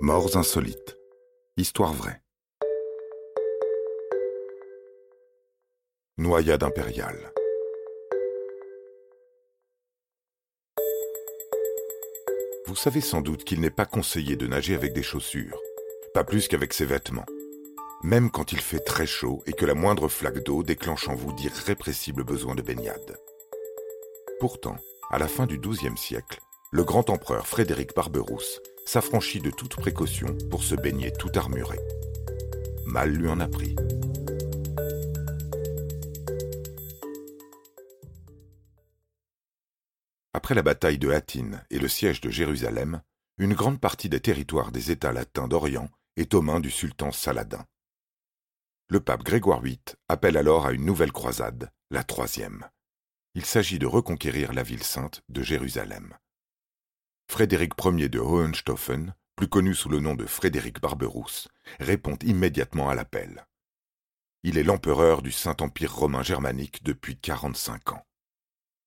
Morts insolites. Histoire vraie. Noyade impériale. Vous savez sans doute qu'il n'est pas conseillé de nager avec des chaussures, pas plus qu'avec ses vêtements, même quand il fait très chaud et que la moindre flaque d'eau déclenche en vous d'irrépressibles besoins de baignade. Pourtant, à la fin du XIIe siècle, le grand empereur Frédéric Barberousse s'affranchit de toute précaution pour se baigner tout armuré. Mal lui en a pris. Après la bataille de Hattin et le siège de Jérusalem, une grande partie des territoires des États latins d'Orient est aux mains du sultan Saladin. Le pape Grégoire VIII appelle alors à une nouvelle croisade, la troisième. Il s'agit de reconquérir la ville sainte de Jérusalem. Frédéric Ier de Hohenstaufen, plus connu sous le nom de Frédéric Barberousse, répond immédiatement à l'appel. Il est l'empereur du Saint-Empire romain germanique depuis 45 ans.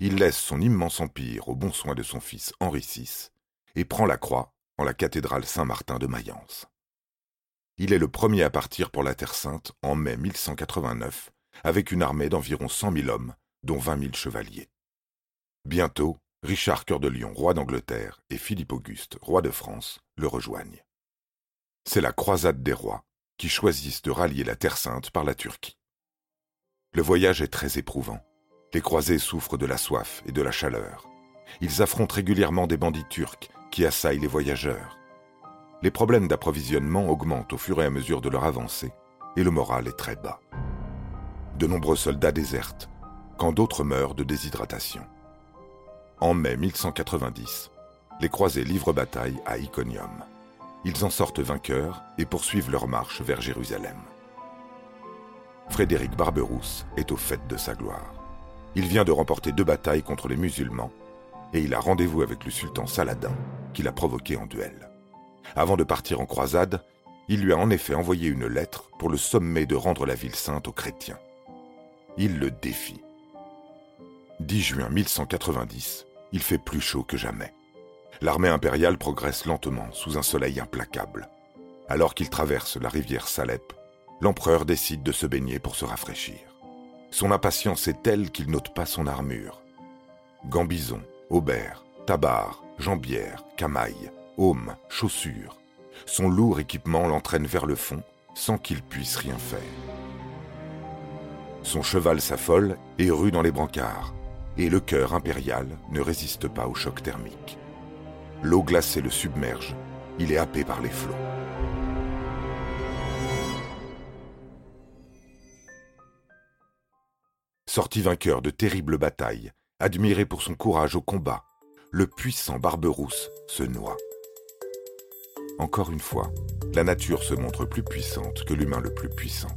Il laisse son immense empire aux bons soins de son fils Henri VI et prend la croix en la cathédrale Saint-Martin de Mayence. Il est le premier à partir pour la Terre Sainte en mai 1189 avec une armée d'environ cent mille hommes, dont vingt mille chevaliers. Bientôt, Richard Cœur de Lion, roi d'Angleterre, et Philippe Auguste, roi de France, le rejoignent. C'est la croisade des rois qui choisissent de rallier la Terre Sainte par la Turquie. Le voyage est très éprouvant. Les croisés souffrent de la soif et de la chaleur. Ils affrontent régulièrement des bandits turcs qui assaillent les voyageurs. Les problèmes d'approvisionnement augmentent au fur et à mesure de leur avancée, et le moral est très bas. De nombreux soldats désertent, quand d'autres meurent de déshydratation. En mai 1190, les croisés livrent bataille à Iconium. Ils en sortent vainqueurs et poursuivent leur marche vers Jérusalem. Frédéric Barberousse est au fait de sa gloire. Il vient de remporter deux batailles contre les musulmans et il a rendez-vous avec le sultan Saladin qu'il a provoqué en duel. Avant de partir en croisade, il lui a en effet envoyé une lettre pour le sommet de rendre la ville sainte aux chrétiens. Il le défie. 10 juin 1190, il fait plus chaud que jamais. L'armée impériale progresse lentement sous un soleil implacable. Alors qu'il traverse la rivière Salep, l'empereur décide de se baigner pour se rafraîchir. Son impatience est telle qu'il n'ôte pas son armure. Gambison, aubert, tabard, jambière, camaille, aume, chaussures. Son lourd équipement l'entraîne vers le fond sans qu'il puisse rien faire. Son cheval s'affole et rue dans les brancards, et le cœur impérial ne résiste pas au choc thermique. L'eau glacée le submerge, il est happé par les flots. Sorti vainqueur de terribles batailles, admiré pour son courage au combat, le puissant Barberousse se noie. Encore une fois, la nature se montre plus puissante que l'humain le plus puissant.